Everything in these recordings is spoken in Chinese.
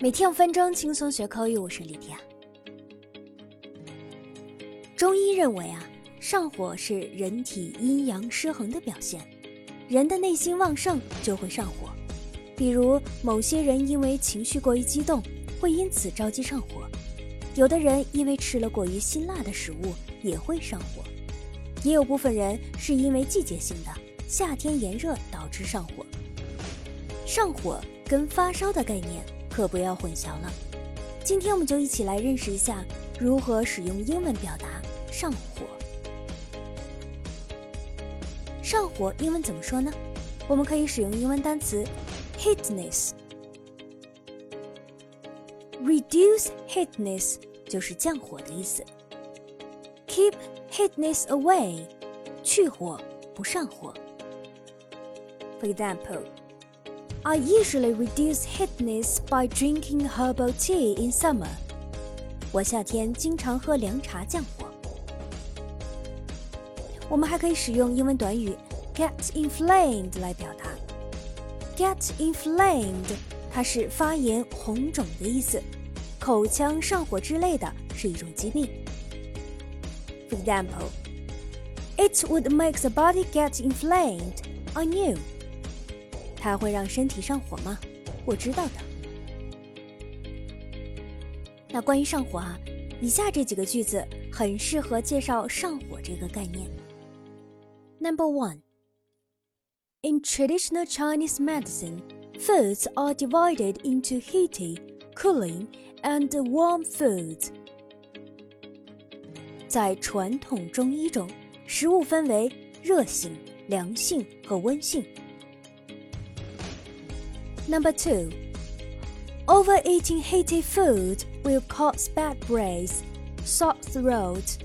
每天五分钟轻松学口语，我是李迪亚。中医认为啊，上火是人体阴阳失衡的表现，人的内心旺盛就会上火。比如某些人因为情绪过于激动，会因此着急上火；有的人因为吃了过于辛辣的食物也会上火；也有部分人是因为季节性的夏天炎热导致上火。上火跟发烧的概念。可不要混淆了。今天我们就一起来认识一下如何使用英文表达上火。上火英文怎么说呢？我们可以使用英文单词 heatness。reduce heatness 就是降火的意思。keep heatness away，去火不上火。For example. I usually reduce heatness by drinking herbal tea in summer. 我夏天经常喝凉茶降火。我们还可以使用英文短语 get inflamed 来表达。get inflamed 它是发炎、红肿的意思，口腔上火之类的是一种疾病。For example, it would make the body get inflamed. I knew. 它会让身体上火吗？我知道的。那关于上火啊，以下这几个句子很适合介绍上火这个概念。Number one. In traditional Chinese medicine, foods are divided into heaty, cooling, and warm foods. 在传统中医中，食物分为热性、凉性和温性。Number two, overeating heaty food will cause bad breath, sore throat,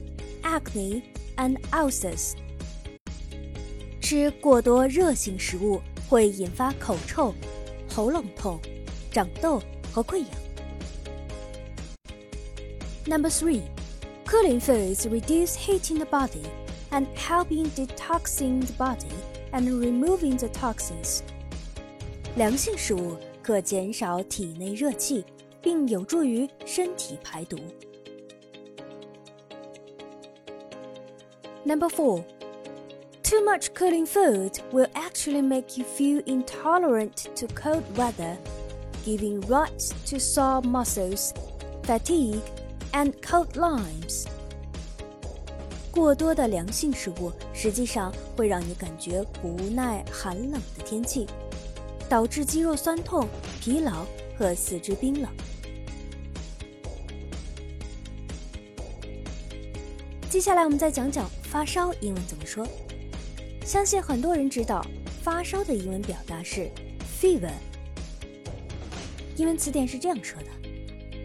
acne, and ulcers. 吃过多热性食物会引发口臭、喉咙痛、长痘和溃疡。Number three, cooling foods reduce heat in the body and help in detoxing the body and removing the toxins. 凉性食物可减少体内热气，并有助于身体排毒。Number four, too much cooling food will actually make you feel intolerant to cold weather, giving rise to sore muscles, fatigue, and cold limbs. 过多的凉性食物实际上会让你感觉不耐寒冷的天气。 导致肌肉酸痛、疲劳和四肢冰冷。接下来我们再讲讲发烧英文怎么说。相信很多人知道，发烧的英文表达是 fever。英文词典是这样说的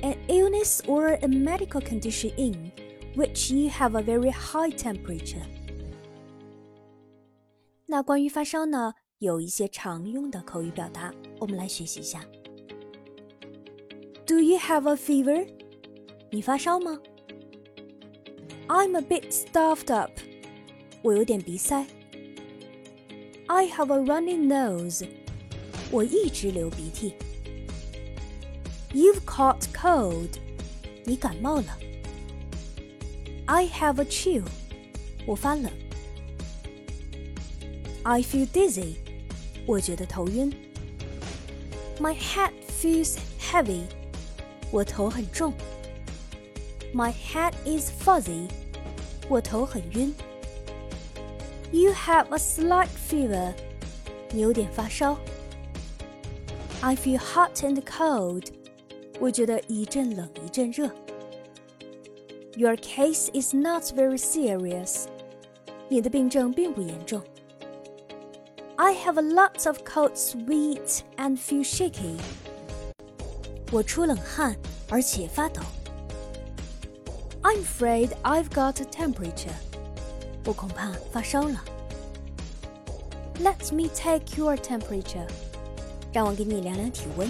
：an illness or a medical condition in which you have a very high temperature。那关于发烧呢？有一些常用的口语表达，我们来学习一下。Do you have a fever？你发烧吗？I'm a bit stuffed up。我有点鼻塞。I have a runny nose。我一直流鼻涕。You've caught cold。你感冒了。I have a chill。我发冷。I feel dizzy。我觉得头晕。My head feels heavy。我头很重。My head is fuzzy。我头很晕。You have a slight fever。你有点发烧。I feel hot and cold。我觉得一阵冷一阵热。Your case is not very serious。你的病症并不严重。 I have a lot of cold sweat and feel shaky. 我出冷汗，而且发抖。I'm afraid I've got a temperature. 我恐怕发烧了。Let me take your temperature. 让我给你量量体温。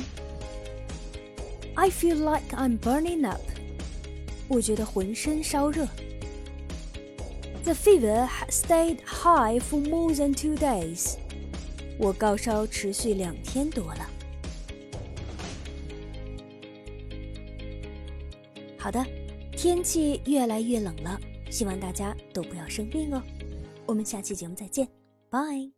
I feel like I'm burning up. 我觉得浑身烧热。The fever has stayed high for more than two days. 我高烧持续两天多了。好的天气越来越冷了希望大家都不要生病哦。我们下期节目再见 bye